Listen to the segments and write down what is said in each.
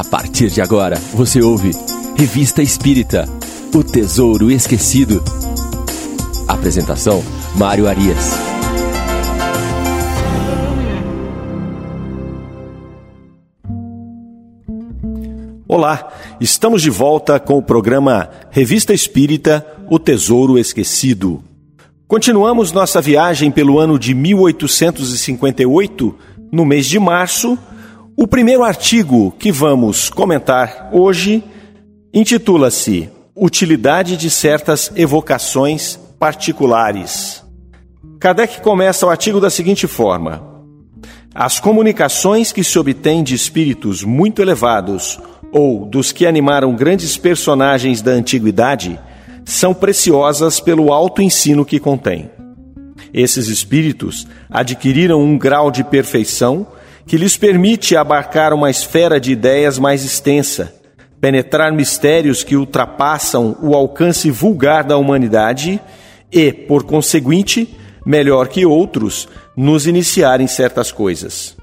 A partir de agora, você ouve Revista Espírita O Tesouro Esquecido. Apresentação: Mário Arias. Olá, estamos de volta com o programa Revista Espírita O Tesouro Esquecido. Continuamos nossa viagem pelo ano de 1858, no mês de março. O primeiro artigo que vamos comentar hoje intitula-se Utilidade de certas evocações particulares. Kardec começa o artigo da seguinte forma: As comunicações que se obtêm de espíritos muito elevados ou dos que animaram grandes personagens da antiguidade são preciosas pelo alto ensino que contém. Esses espíritos adquiriram um grau de perfeição que lhes permite abarcar uma esfera de ideias mais extensa, penetrar mistérios que ultrapassam o alcance vulgar da humanidade e, por conseguinte, melhor que outros, nos iniciar em certas coisas.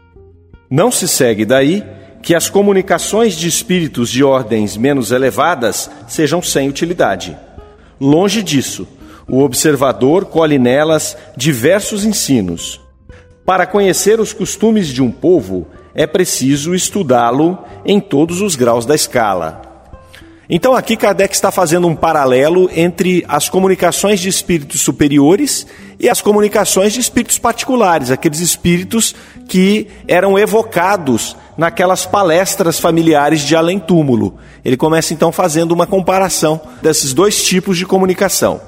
Não se segue daí que as comunicações de espíritos de ordens menos elevadas sejam sem utilidade. Longe disso, o observador colhe nelas diversos ensinos. Para conhecer os costumes de um povo, é preciso estudá-lo em todos os graus da escala. Então, aqui Kardec está fazendo um paralelo entre as comunicações de espíritos superiores e as comunicações de espíritos particulares, aqueles espíritos que eram evocados naquelas palestras familiares de além-túmulo. Ele começa então fazendo uma comparação desses dois tipos de comunicação.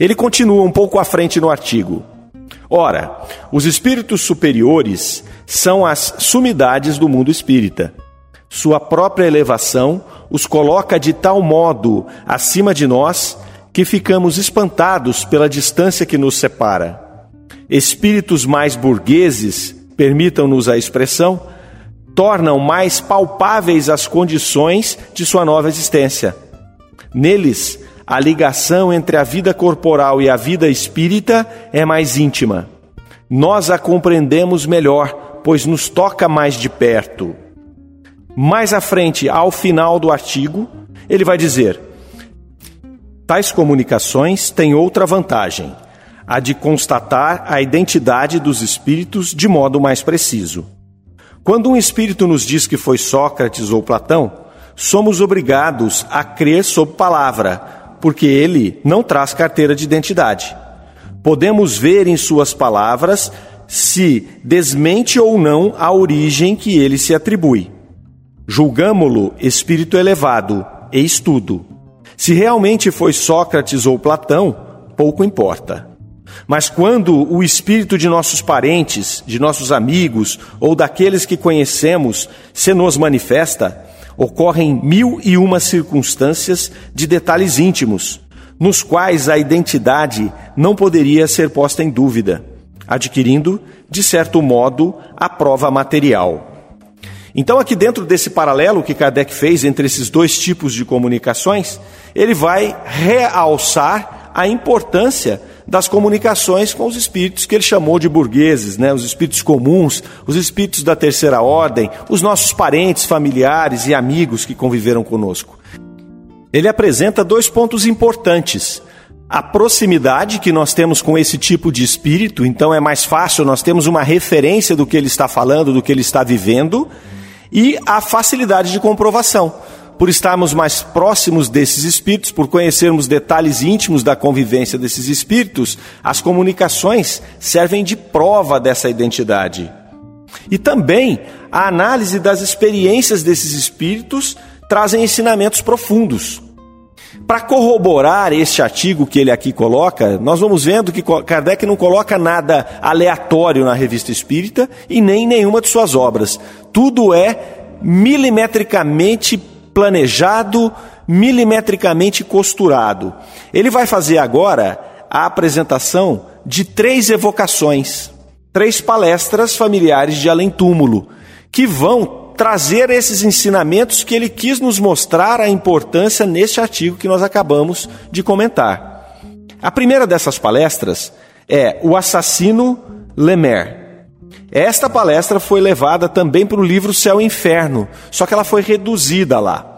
Ele continua um pouco à frente no artigo. Ora, os espíritos superiores são as sumidades do mundo espírita. Sua própria elevação os coloca de tal modo acima de nós que ficamos espantados pela distância que nos separa. Espíritos mais burgueses, permitam-nos a expressão, tornam mais palpáveis as condições de sua nova existência. Neles, a ligação entre a vida corporal e a vida espírita é mais íntima. Nós a compreendemos melhor, pois nos toca mais de perto. Mais à frente, ao final do artigo, ele vai dizer: tais comunicações têm outra vantagem, a de constatar a identidade dos espíritos de modo mais preciso. Quando um espírito nos diz que foi Sócrates ou Platão, somos obrigados a crer sob palavra, porque ele não traz carteira de identidade. Podemos ver em suas palavras se desmente ou não a origem que ele se atribui. Julgamo-lo espírito elevado e estudo. Se realmente foi Sócrates ou Platão, pouco importa. Mas quando o espírito de nossos parentes, de nossos amigos ou daqueles que conhecemos se nos manifesta, ocorrem mil e uma circunstâncias de detalhes íntimos, nos quais a identidade não poderia ser posta em dúvida, adquirindo, de certo modo, a prova material. Então, aqui dentro desse paralelo que Kardec fez entre esses dois tipos de comunicações, ele vai realçar a importância das comunicações com os espíritos que ele chamou de burgueses, né? os espíritos comuns, os espíritos da terceira ordem, os nossos parentes, familiares e amigos que conviveram conosco. Ele apresenta dois pontos importantes. A proximidade que nós temos com esse tipo de espírito, então é mais fácil, nós temos uma referência do que ele está falando, do que ele está vivendo, e a facilidade de comprovação por estarmos mais próximos desses espíritos, por conhecermos detalhes íntimos da convivência desses espíritos, as comunicações servem de prova dessa identidade. E também a análise das experiências desses espíritos trazem ensinamentos profundos. Para corroborar este artigo que ele aqui coloca, nós vamos vendo que Kardec não coloca nada aleatório na revista espírita e nem em nenhuma de suas obras. Tudo é milimetricamente planejado, milimetricamente costurado. Ele vai fazer agora a apresentação de três evocações, três palestras familiares de além-túmulo, que vão trazer esses ensinamentos que ele quis nos mostrar a importância neste artigo que nós acabamos de comentar. A primeira dessas palestras é O Assassino Lemer. Esta palestra foi levada também para o livro Céu e Inferno, só que ela foi reduzida lá.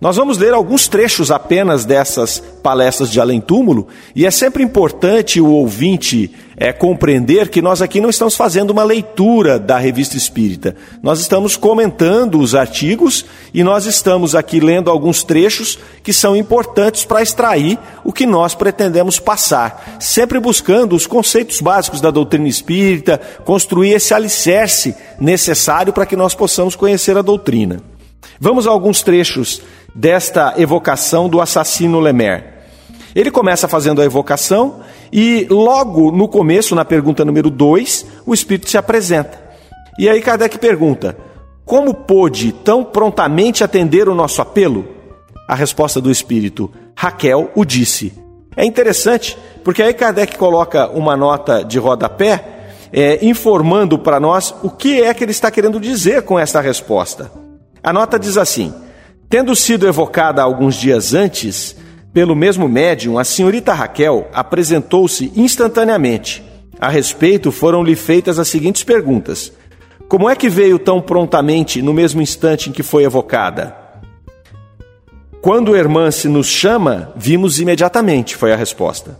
Nós vamos ler alguns trechos apenas dessas palestras de além túmulo, e é sempre importante o ouvinte é, compreender que nós aqui não estamos fazendo uma leitura da revista espírita. Nós estamos comentando os artigos e nós estamos aqui lendo alguns trechos que são importantes para extrair o que nós pretendemos passar, sempre buscando os conceitos básicos da doutrina espírita, construir esse alicerce necessário para que nós possamos conhecer a doutrina. Vamos a alguns trechos desta evocação do assassino Lemer. Ele começa fazendo a evocação e logo no começo, na pergunta número 2, o Espírito se apresenta. E aí Kardec pergunta: Como pôde tão prontamente atender o nosso apelo? A resposta do Espírito: Raquel o disse. É interessante, porque aí Kardec coloca uma nota de rodapé é, informando para nós o que é que ele está querendo dizer com essa resposta. A nota diz assim: Tendo sido evocada alguns dias antes pelo mesmo médium, a senhorita Raquel apresentou-se instantaneamente. A respeito, foram-lhe feitas as seguintes perguntas: Como é que veio tão prontamente no mesmo instante em que foi evocada? Quando o irmã se nos chama, vimos imediatamente, foi a resposta.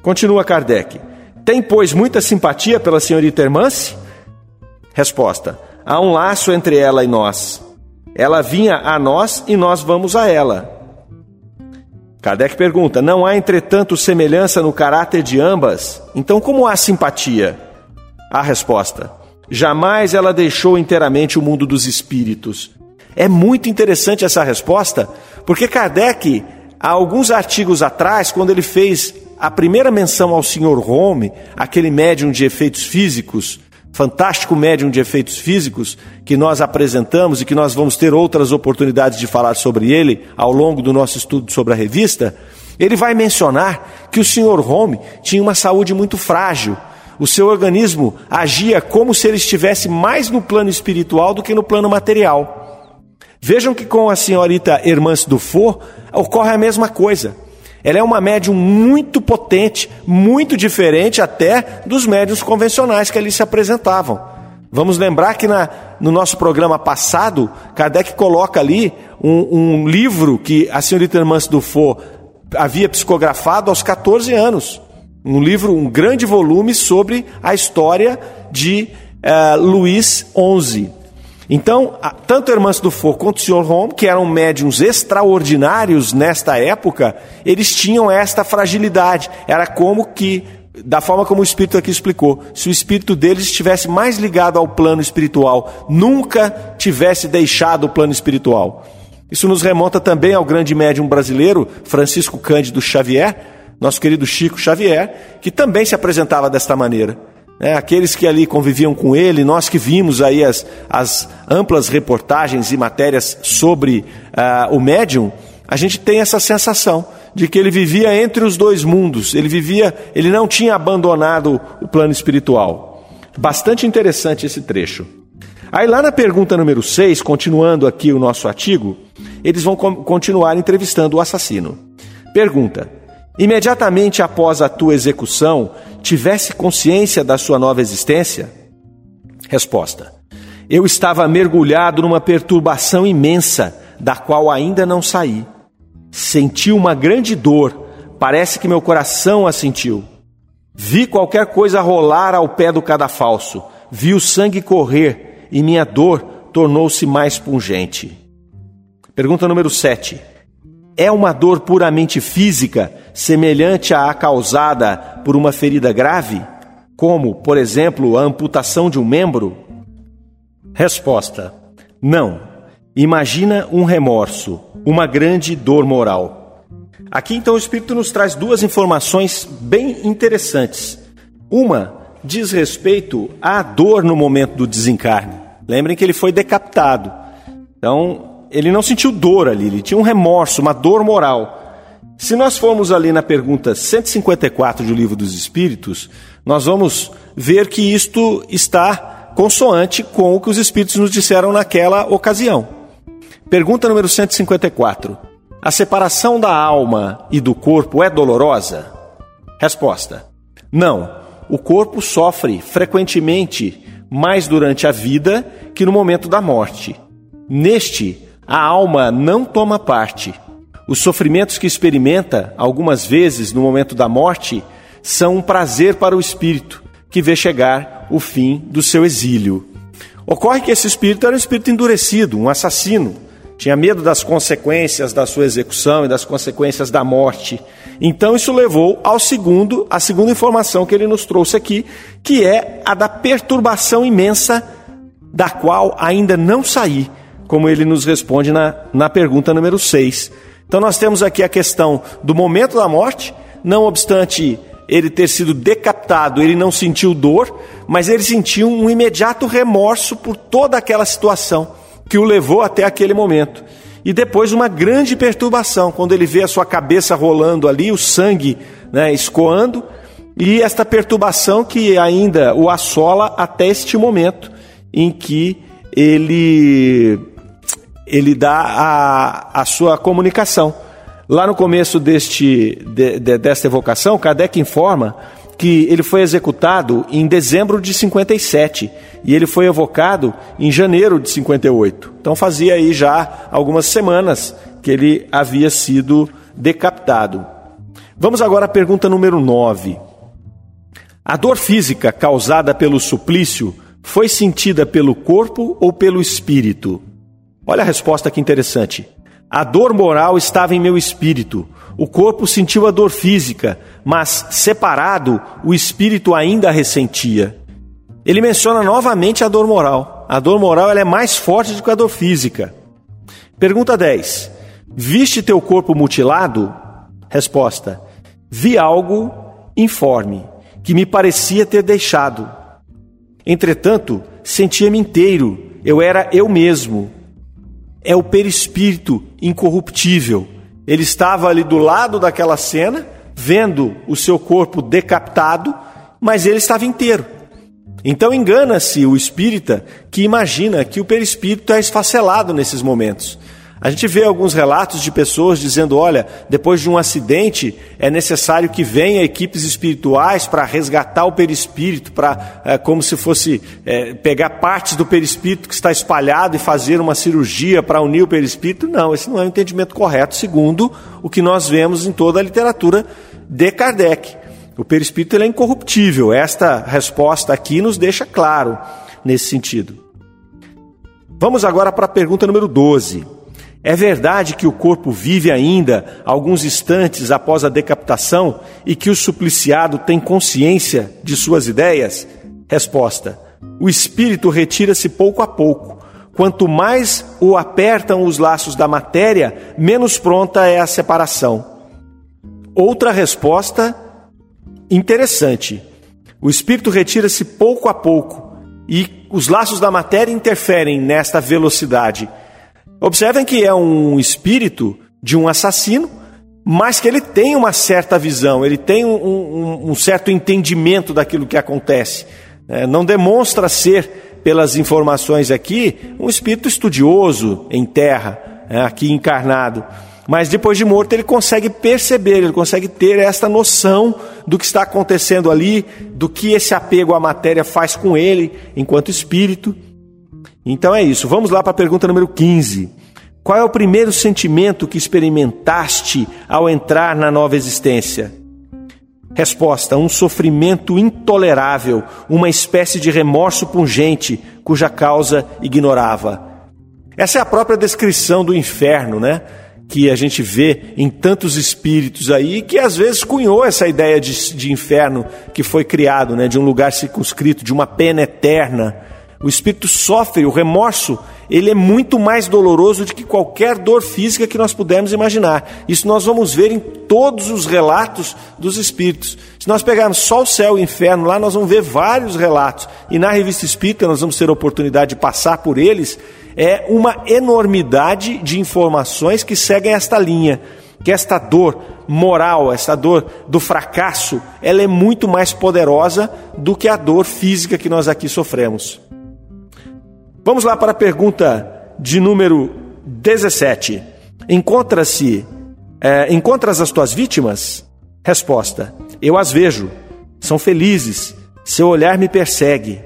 Continua Kardec. Tem, pois, muita simpatia pela senhorita Hermance? Resposta: Há um laço entre ela e nós. Ela vinha a nós e nós vamos a ela. Kardec pergunta: Não há, entretanto, semelhança no caráter de ambas? Então, como há simpatia? A resposta: Jamais ela deixou inteiramente o mundo dos espíritos. É muito interessante essa resposta, porque Kardec, há alguns artigos atrás, quando ele fez a primeira menção ao Sr. Home, aquele médium de efeitos físicos, fantástico médium de efeitos físicos que nós apresentamos e que nós vamos ter outras oportunidades de falar sobre ele ao longo do nosso estudo sobre a revista, ele vai mencionar que o Sr. Home tinha uma saúde muito frágil. O seu organismo agia como se ele estivesse mais no plano espiritual do que no plano material. Vejam que com a senhorita Hermance Dufour ocorre a mesma coisa. Ela é uma médium muito potente, muito diferente até dos médiums convencionais que ali se apresentavam. Vamos lembrar que na, no nosso programa passado, Kardec coloca ali um, um livro que a senhorita Hermance Dufour havia psicografado aos 14 anos. Um livro, um grande volume sobre a história de uh, Luís XI. Então, tanto Hermance Dufour quanto o Sr. Home, que eram médiums extraordinários nesta época, eles tinham esta fragilidade. Era como que, da forma como o Espírito aqui explicou, se o Espírito deles estivesse mais ligado ao plano espiritual, nunca tivesse deixado o plano espiritual. Isso nos remonta também ao grande médium brasileiro, Francisco Cândido Xavier, nosso querido Chico Xavier, que também se apresentava desta maneira. É, aqueles que ali conviviam com ele, nós que vimos aí as, as amplas reportagens e matérias sobre uh, o médium, a gente tem essa sensação de que ele vivia entre os dois mundos, ele vivia, ele não tinha abandonado o plano espiritual. Bastante interessante esse trecho. Aí lá na pergunta número 6, continuando aqui o nosso artigo, eles vão continuar entrevistando o assassino. Pergunta: Imediatamente após a tua execução, tivesse consciência da sua nova existência? Resposta: Eu estava mergulhado numa perturbação imensa, da qual ainda não saí. Senti uma grande dor, parece que meu coração a sentiu. Vi qualquer coisa rolar ao pé do cadafalso, vi o sangue correr e minha dor tornou-se mais pungente. Pergunta número 7. É uma dor puramente física, semelhante à causada por uma ferida grave, como, por exemplo, a amputação de um membro? Resposta: Não. Imagina um remorso, uma grande dor moral. Aqui então o Espírito nos traz duas informações bem interessantes. Uma diz respeito à dor no momento do desencarne. Lembrem que ele foi decapitado. Então, ele não sentiu dor ali, ele tinha um remorso, uma dor moral. Se nós formos ali na pergunta 154 do Livro dos Espíritos, nós vamos ver que isto está consoante com o que os Espíritos nos disseram naquela ocasião. Pergunta número 154. A separação da alma e do corpo é dolorosa? Resposta: Não. O corpo sofre frequentemente mais durante a vida que no momento da morte. Neste, a alma não toma parte. Os sofrimentos que experimenta, algumas vezes no momento da morte, são um prazer para o espírito, que vê chegar o fim do seu exílio. Ocorre que esse espírito era um espírito endurecido, um assassino. Tinha medo das consequências da sua execução e das consequências da morte. Então isso levou ao segundo, a segunda informação que ele nos trouxe aqui, que é a da perturbação imensa da qual ainda não saí, como ele nos responde na, na pergunta número 6. Então nós temos aqui a questão do momento da morte, não obstante ele ter sido decapitado, ele não sentiu dor, mas ele sentiu um imediato remorso por toda aquela situação que o levou até aquele momento. E depois uma grande perturbação, quando ele vê a sua cabeça rolando ali, o sangue né, escoando, e esta perturbação que ainda o assola até este momento em que ele, ele dá a, a sua comunicação. Lá no começo deste, de, de, desta evocação, Kardec informa que ele foi executado em dezembro de 57 e ele foi evocado em janeiro de 58. Então fazia aí já algumas semanas que ele havia sido decapitado. Vamos agora à pergunta número 9. A dor física causada pelo suplício foi sentida pelo corpo ou pelo espírito? Olha a resposta que interessante. A dor moral estava em meu espírito. O corpo sentiu a dor física, mas separado, o espírito ainda a ressentia. Ele menciona novamente a dor moral. A dor moral é mais forte do que a dor física. Pergunta 10. Viste teu corpo mutilado? Resposta: Vi algo informe, que me parecia ter deixado. Entretanto, sentia-me inteiro, eu era eu mesmo. É o perispírito incorruptível. Ele estava ali do lado daquela cena, vendo o seu corpo decapitado, mas ele estava inteiro. Então engana-se o espírita que imagina que o perispírito é esfacelado nesses momentos. A gente vê alguns relatos de pessoas dizendo: olha, depois de um acidente é necessário que venha equipes espirituais para resgatar o perispírito, para é, como se fosse é, pegar partes do perispírito que está espalhado e fazer uma cirurgia para unir o perispírito. Não, esse não é o entendimento correto, segundo o que nós vemos em toda a literatura de Kardec. O perispírito é incorruptível. Esta resposta aqui nos deixa claro nesse sentido. Vamos agora para a pergunta número 12. É verdade que o corpo vive ainda alguns instantes após a decapitação e que o supliciado tem consciência de suas ideias? Resposta: O espírito retira-se pouco a pouco. Quanto mais o apertam os laços da matéria, menos pronta é a separação. Outra resposta interessante. O espírito retira-se pouco a pouco e os laços da matéria interferem nesta velocidade. Observem que é um espírito de um assassino, mas que ele tem uma certa visão, ele tem um, um, um certo entendimento daquilo que acontece. É, não demonstra ser, pelas informações aqui, um espírito estudioso em terra, é, aqui encarnado. Mas depois de morto ele consegue perceber, ele consegue ter esta noção do que está acontecendo ali, do que esse apego à matéria faz com ele enquanto espírito. Então é isso. Vamos lá para a pergunta número 15. Qual é o primeiro sentimento que experimentaste ao entrar na nova existência? Resposta: um sofrimento intolerável, uma espécie de remorso pungente cuja causa ignorava. Essa é a própria descrição do inferno, né? que a gente vê em tantos espíritos aí, que às vezes cunhou essa ideia de, de inferno que foi criado, né, de um lugar circunscrito, de uma pena eterna. O espírito sofre, o remorso, ele é muito mais doloroso do que qualquer dor física que nós pudermos imaginar. Isso nós vamos ver em todos os relatos dos espíritos. Se nós pegarmos só o céu e o inferno, lá nós vamos ver vários relatos. E na revista espírita nós vamos ter a oportunidade de passar por eles é uma enormidade de informações que seguem esta linha, que esta dor moral, essa dor do fracasso, ela é muito mais poderosa do que a dor física que nós aqui sofremos. Vamos lá para a pergunta de número 17. Encontra-se, é, encontras as tuas vítimas? Resposta: Eu as vejo, são felizes, seu olhar me persegue.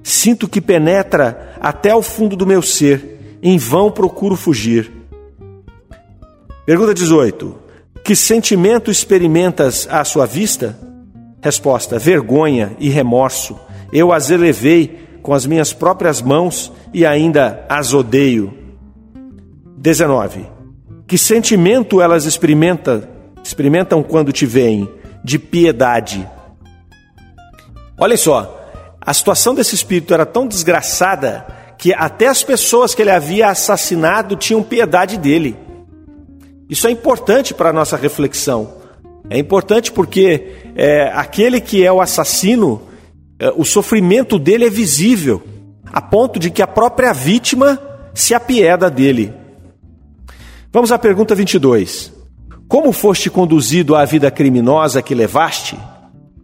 Sinto que penetra até o fundo do meu ser. Em vão procuro fugir. Pergunta 18. Que sentimento experimentas à sua vista? Resposta: vergonha e remorso. Eu as elevei com as minhas próprias mãos e ainda as odeio. 19. Que sentimento elas experimentam, experimentam quando te veem? De piedade. Olhem só, a situação desse espírito era tão desgraçada que até as pessoas que ele havia assassinado tinham piedade dele. Isso é importante para a nossa reflexão. É importante porque é, aquele que é o assassino, o sofrimento dele é visível, a ponto de que a própria vítima se apieda dele. Vamos à pergunta 22. Como foste conduzido à vida criminosa que levaste?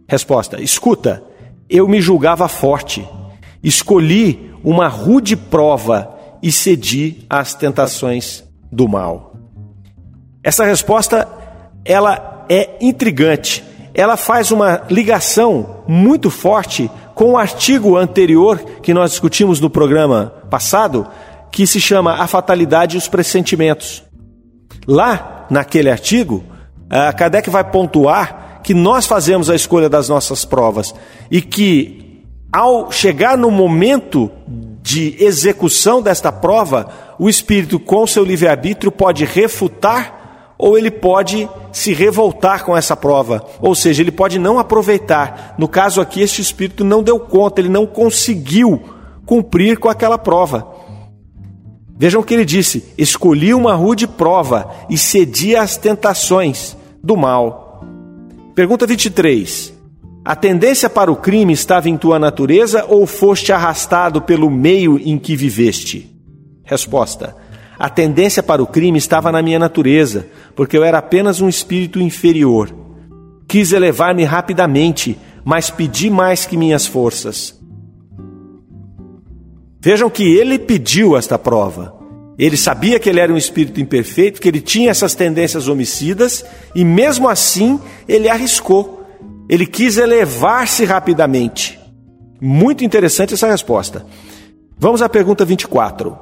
Resposta: Escuta, eu me julgava forte. Escolhi uma rude prova e cedi às tentações do mal. Essa resposta ela é intrigante. Ela faz uma ligação muito forte com o artigo anterior que nós discutimos no programa passado, que se chama A Fatalidade e os Pressentimentos. Lá, naquele artigo, a Kardec vai pontuar que nós fazemos a escolha das nossas provas e que, ao chegar no momento de execução desta prova, o espírito, com seu livre-arbítrio, pode refutar ou ele pode se revoltar com essa prova, ou seja, ele pode não aproveitar. No caso aqui, este espírito não deu conta, ele não conseguiu cumprir com aquela prova. Vejam o que ele disse: escolhi uma rude prova e cedi às tentações do mal. Pergunta 23. A tendência para o crime estava em tua natureza ou foste arrastado pelo meio em que viveste? Resposta: A tendência para o crime estava na minha natureza, porque eu era apenas um espírito inferior. Quis elevar-me rapidamente, mas pedi mais que minhas forças. Vejam que ele pediu esta prova. Ele sabia que ele era um espírito imperfeito, que ele tinha essas tendências homicidas, e mesmo assim ele arriscou. Ele quis elevar-se rapidamente. Muito interessante essa resposta. Vamos à pergunta 24.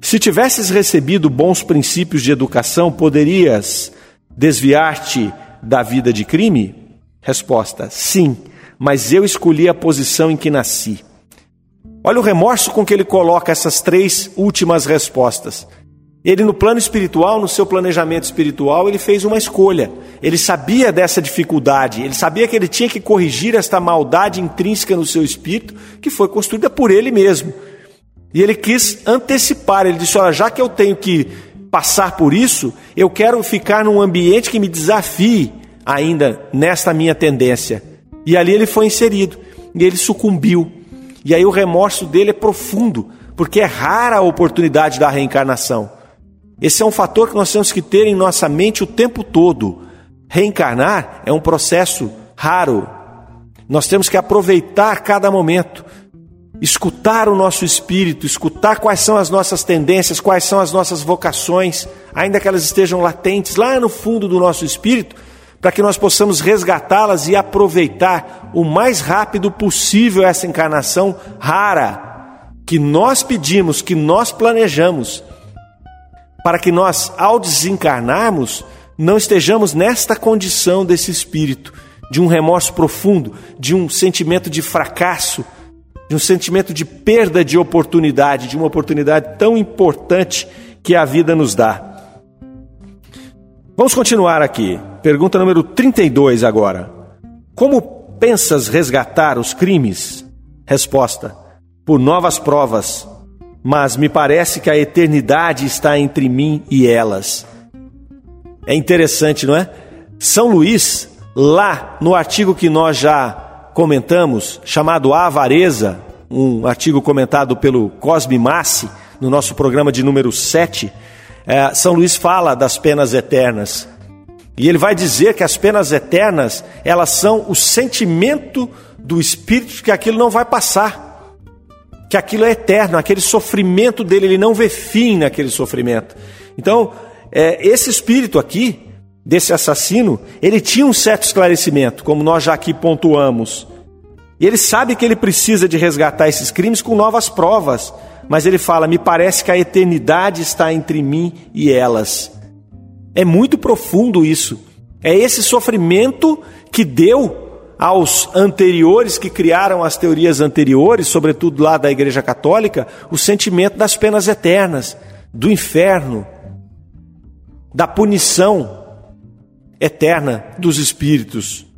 Se tivesses recebido bons princípios de educação, poderias desviar-te da vida de crime? Resposta: sim, mas eu escolhi a posição em que nasci. Olha o remorso com que ele coloca essas três últimas respostas. Ele, no plano espiritual, no seu planejamento espiritual, ele fez uma escolha. Ele sabia dessa dificuldade, ele sabia que ele tinha que corrigir esta maldade intrínseca no seu espírito, que foi construída por ele mesmo. E ele quis antecipar, ele disse: Olha, já que eu tenho que passar por isso, eu quero ficar num ambiente que me desafie ainda nesta minha tendência. E ali ele foi inserido, e ele sucumbiu. E aí o remorso dele é profundo, porque é rara a oportunidade da reencarnação. Esse é um fator que nós temos que ter em nossa mente o tempo todo. Reencarnar é um processo raro. Nós temos que aproveitar cada momento, escutar o nosso espírito, escutar quais são as nossas tendências, quais são as nossas vocações, ainda que elas estejam latentes lá no fundo do nosso espírito, para que nós possamos resgatá-las e aproveitar o mais rápido possível essa encarnação rara que nós pedimos, que nós planejamos, para que nós, ao desencarnarmos, não estejamos nesta condição desse espírito, de um remorso profundo, de um sentimento de fracasso, de um sentimento de perda de oportunidade, de uma oportunidade tão importante que a vida nos dá. Vamos continuar aqui. Pergunta número 32 agora. Como pensas resgatar os crimes? Resposta: Por novas provas. Mas me parece que a eternidade está entre mim e elas. É interessante, não é? São Luís, lá no artigo que nós já comentamos, chamado A Avareza, um artigo comentado pelo Cosme Massi, no nosso programa de número 7, é, São Luís fala das penas eternas. E ele vai dizer que as penas eternas, elas são o sentimento do espírito que aquilo não vai passar. Que aquilo é eterno, aquele sofrimento dele, ele não vê fim naquele sofrimento. Então, é, esse espírito aqui, desse assassino, ele tinha um certo esclarecimento, como nós já aqui pontuamos. E ele sabe que ele precisa de resgatar esses crimes com novas provas, mas ele fala: Me parece que a eternidade está entre mim e elas. É muito profundo isso. É esse sofrimento que deu aos anteriores que criaram as teorias anteriores, sobretudo lá da Igreja Católica, o sentimento das penas eternas, do inferno, da punição eterna dos espíritos.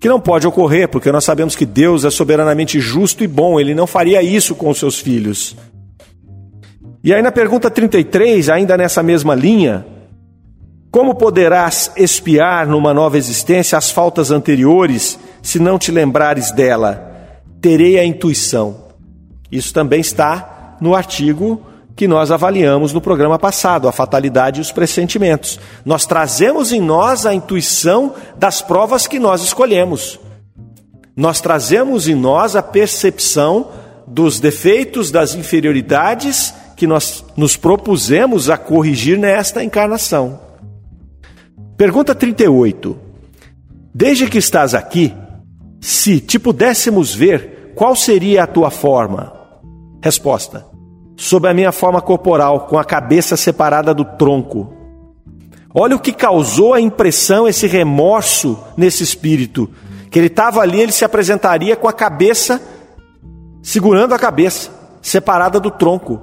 Que não pode ocorrer, porque nós sabemos que Deus é soberanamente justo e bom, ele não faria isso com os seus filhos. E aí na pergunta 33, ainda nessa mesma linha, como poderás espiar numa nova existência as faltas anteriores, se não te lembrares dela? Terei a intuição. Isso também está no artigo que nós avaliamos no programa passado, a fatalidade e os pressentimentos. Nós trazemos em nós a intuição das provas que nós escolhemos. Nós trazemos em nós a percepção dos defeitos, das inferioridades que nós nos propusemos a corrigir nesta encarnação. Pergunta 38. Desde que estás aqui, se te pudéssemos ver, qual seria a tua forma? Resposta: Sob a minha forma corporal, com a cabeça separada do tronco. Olha o que causou a impressão, esse remorso nesse espírito. Que ele estava ali, ele se apresentaria com a cabeça, segurando a cabeça, separada do tronco.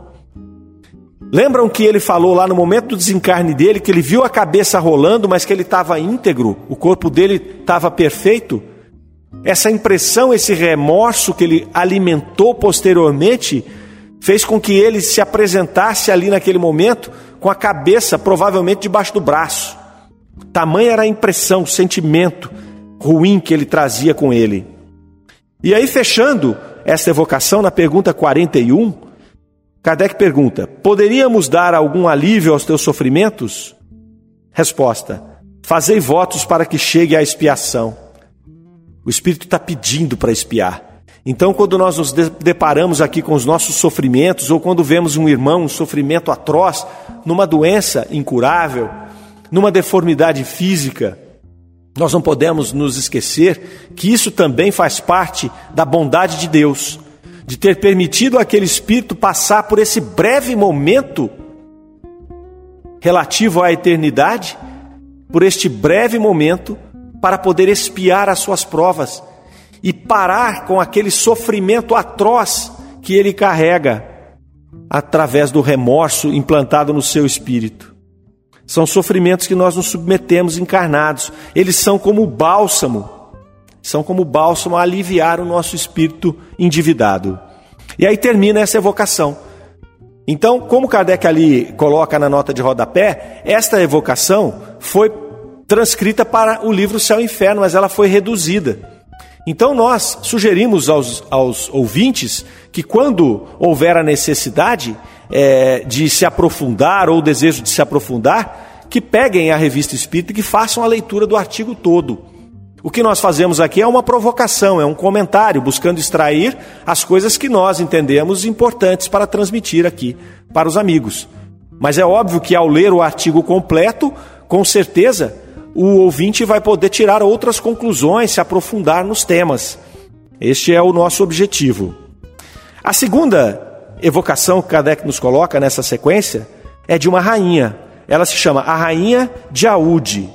Lembram que ele falou lá no momento do desencarne dele que ele viu a cabeça rolando, mas que ele estava íntegro, o corpo dele estava perfeito? Essa impressão, esse remorso que ele alimentou posteriormente, fez com que ele se apresentasse ali naquele momento com a cabeça provavelmente debaixo do braço. Tamanha era a impressão, o sentimento ruim que ele trazia com ele. E aí, fechando esta evocação na pergunta 41, Kardec pergunta: Poderíamos dar algum alívio aos teus sofrimentos? Resposta: Fazei votos para que chegue a expiação. O Espírito está pedindo para expiar. Então, quando nós nos deparamos aqui com os nossos sofrimentos, ou quando vemos um irmão, um sofrimento atroz, numa doença incurável, numa deformidade física, nós não podemos nos esquecer que isso também faz parte da bondade de Deus de ter permitido aquele espírito passar por esse breve momento relativo à eternidade, por este breve momento, para poder espiar as suas provas e parar com aquele sofrimento atroz que ele carrega através do remorso implantado no seu espírito. São sofrimentos que nós nos submetemos encarnados, eles são como bálsamo são como bálsamo a aliviar o nosso espírito endividado. E aí termina essa evocação. Então, como Kardec ali coloca na nota de rodapé, esta evocação foi transcrita para o livro Céu e Inferno, mas ela foi reduzida. Então, nós sugerimos aos, aos ouvintes que, quando houver a necessidade é, de se aprofundar ou o desejo de se aprofundar, que peguem a revista Espírita e que façam a leitura do artigo todo. O que nós fazemos aqui é uma provocação, é um comentário, buscando extrair as coisas que nós entendemos importantes para transmitir aqui para os amigos. Mas é óbvio que ao ler o artigo completo, com certeza, o ouvinte vai poder tirar outras conclusões, se aprofundar nos temas. Este é o nosso objetivo. A segunda evocação que Kardec nos coloca nessa sequência é de uma rainha. Ela se chama a Rainha de Aúde.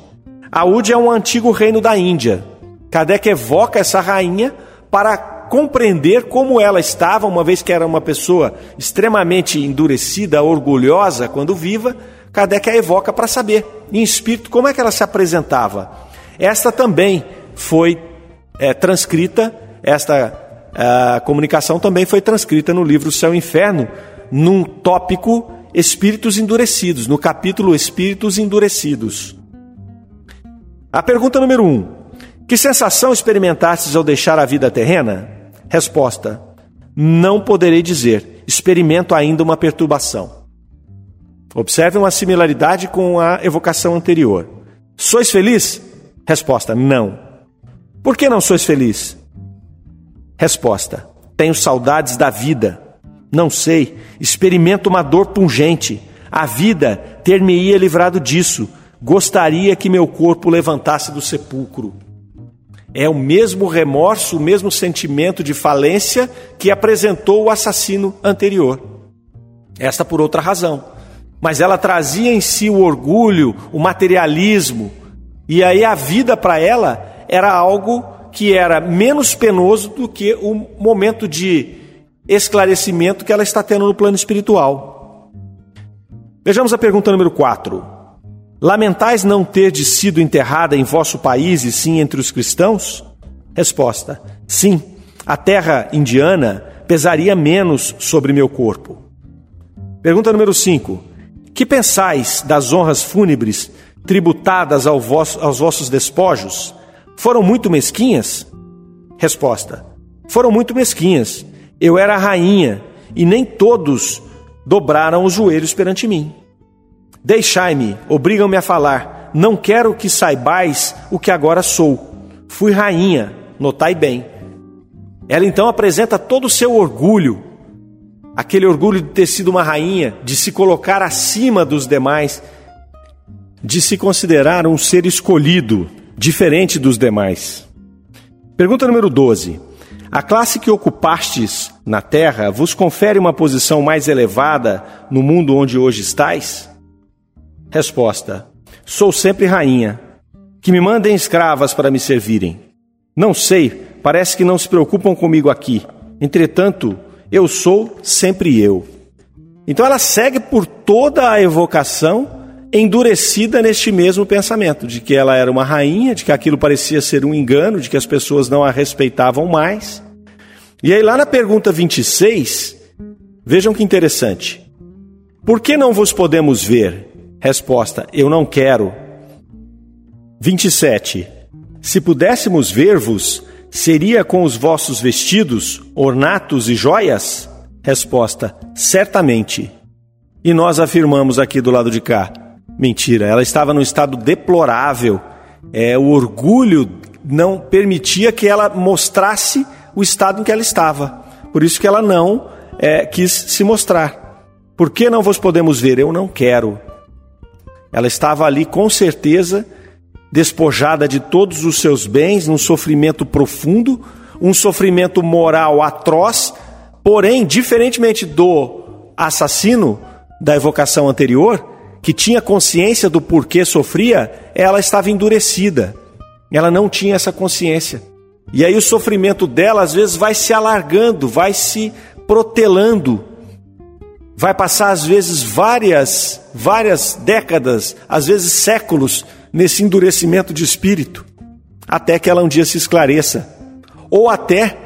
Aúde é um antigo reino da Índia. Kardec evoca essa rainha para compreender como ela estava, uma vez que era uma pessoa extremamente endurecida, orgulhosa quando viva. Kardec a evoca para saber, em espírito, como é que ela se apresentava. Esta também foi é, transcrita, esta a comunicação também foi transcrita no livro Céu e Inferno, num tópico Espíritos Endurecidos, no capítulo Espíritos Endurecidos. A pergunta número um: Que sensação experimentastes ao deixar a vida terrena? Resposta: Não poderei dizer. Experimento ainda uma perturbação. Observe uma similaridade com a evocação anterior. Sois feliz? Resposta: Não. Por que não sois feliz? Resposta: Tenho saudades da vida. Não sei. Experimento uma dor pungente. A vida ter-me-ia livrado disso Gostaria que meu corpo levantasse do sepulcro. É o mesmo remorso, o mesmo sentimento de falência que apresentou o assassino anterior. Esta por outra razão. Mas ela trazia em si o orgulho, o materialismo, e aí a vida para ela era algo que era menos penoso do que o momento de esclarecimento que ela está tendo no plano espiritual. Vejamos a pergunta número 4. Lamentais não ter sido enterrada em vosso país e sim entre os cristãos? Resposta: Sim, a terra indiana pesaria menos sobre meu corpo. Pergunta número 5. Que pensais das honras fúnebres tributadas ao aos vossos despojos? Foram muito mesquinhas? Resposta: Foram muito mesquinhas. Eu era a rainha e nem todos dobraram os joelhos perante mim. Deixai-me, obrigam-me a falar. Não quero que saibais o que agora sou. Fui rainha, notai bem. Ela então apresenta todo o seu orgulho, aquele orgulho de ter sido uma rainha, de se colocar acima dos demais, de se considerar um ser escolhido, diferente dos demais. Pergunta número 12. A classe que ocupastes na terra vos confere uma posição mais elevada no mundo onde hoje estais? Resposta: Sou sempre rainha. Que me mandem escravas para me servirem. Não sei, parece que não se preocupam comigo aqui. Entretanto, eu sou sempre eu. Então ela segue por toda a evocação endurecida neste mesmo pensamento, de que ela era uma rainha, de que aquilo parecia ser um engano, de que as pessoas não a respeitavam mais. E aí, lá na pergunta 26, vejam que interessante. Por que não vos podemos ver? Resposta: Eu não quero. 27. Se pudéssemos ver-vos, seria com os vossos vestidos, ornatos e joias? Resposta: Certamente. E nós afirmamos aqui do lado de cá: Mentira, ela estava num estado deplorável. É, o orgulho não permitia que ela mostrasse o estado em que ela estava. Por isso que ela não é, quis se mostrar. Por que não vos podemos ver? Eu não quero. Ela estava ali com certeza despojada de todos os seus bens, num sofrimento profundo, um sofrimento moral atroz, porém, diferentemente do assassino da evocação anterior, que tinha consciência do porquê sofria, ela estava endurecida. Ela não tinha essa consciência. E aí o sofrimento dela às vezes vai se alargando, vai se protelando vai passar às vezes várias, várias décadas, às vezes séculos nesse endurecimento de espírito, até que ela um dia se esclareça, ou até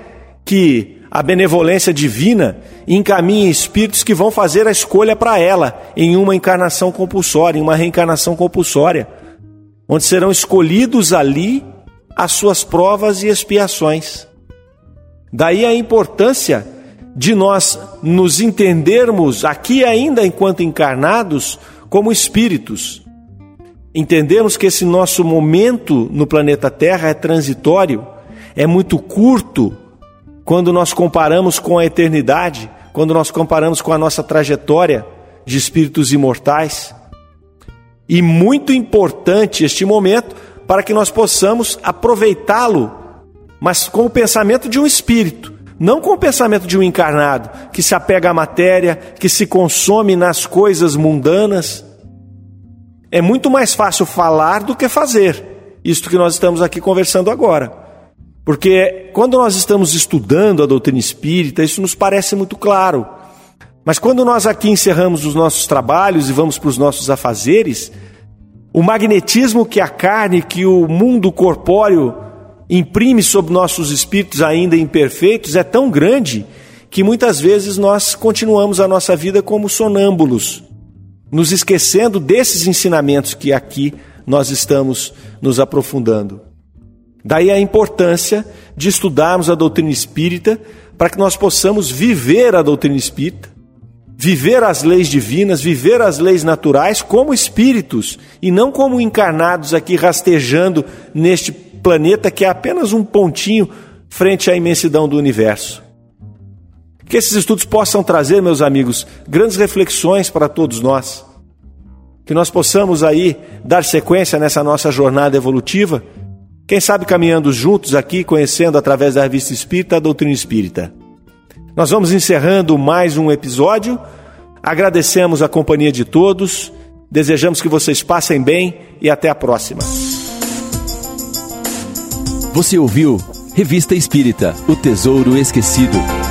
que a benevolência divina encaminhe espíritos que vão fazer a escolha para ela em uma encarnação compulsória, em uma reencarnação compulsória, onde serão escolhidos ali as suas provas e expiações. Daí a importância de nós nos entendermos aqui ainda enquanto encarnados como espíritos. Entendemos que esse nosso momento no planeta Terra é transitório, é muito curto quando nós comparamos com a eternidade, quando nós comparamos com a nossa trajetória de espíritos imortais. E muito importante este momento para que nós possamos aproveitá-lo, mas com o pensamento de um espírito, não com o pensamento de um encarnado que se apega à matéria, que se consome nas coisas mundanas. É muito mais fácil falar do que fazer, isto que nós estamos aqui conversando agora. Porque quando nós estamos estudando a doutrina espírita, isso nos parece muito claro. Mas quando nós aqui encerramos os nossos trabalhos e vamos para os nossos afazeres, o magnetismo que a carne, que o mundo corpóreo imprime sobre nossos espíritos ainda imperfeitos é tão grande que muitas vezes nós continuamos a nossa vida como sonâmbulos, nos esquecendo desses ensinamentos que aqui nós estamos nos aprofundando. Daí a importância de estudarmos a doutrina espírita para que nós possamos viver a doutrina espírita, viver as leis divinas, viver as leis naturais como espíritos e não como encarnados aqui rastejando neste planeta que é apenas um pontinho frente à imensidão do universo. Que esses estudos possam trazer, meus amigos, grandes reflexões para todos nós. Que nós possamos aí dar sequência nessa nossa jornada evolutiva Quem sabe caminhando juntos aqui, conhecendo através da revista Espírita a doutrina espírita. Nós vamos encerrando mais um episódio. Agradecemos a companhia de todos. Desejamos que vocês passem bem e até a próxima. Você ouviu Revista Espírita O Tesouro Esquecido.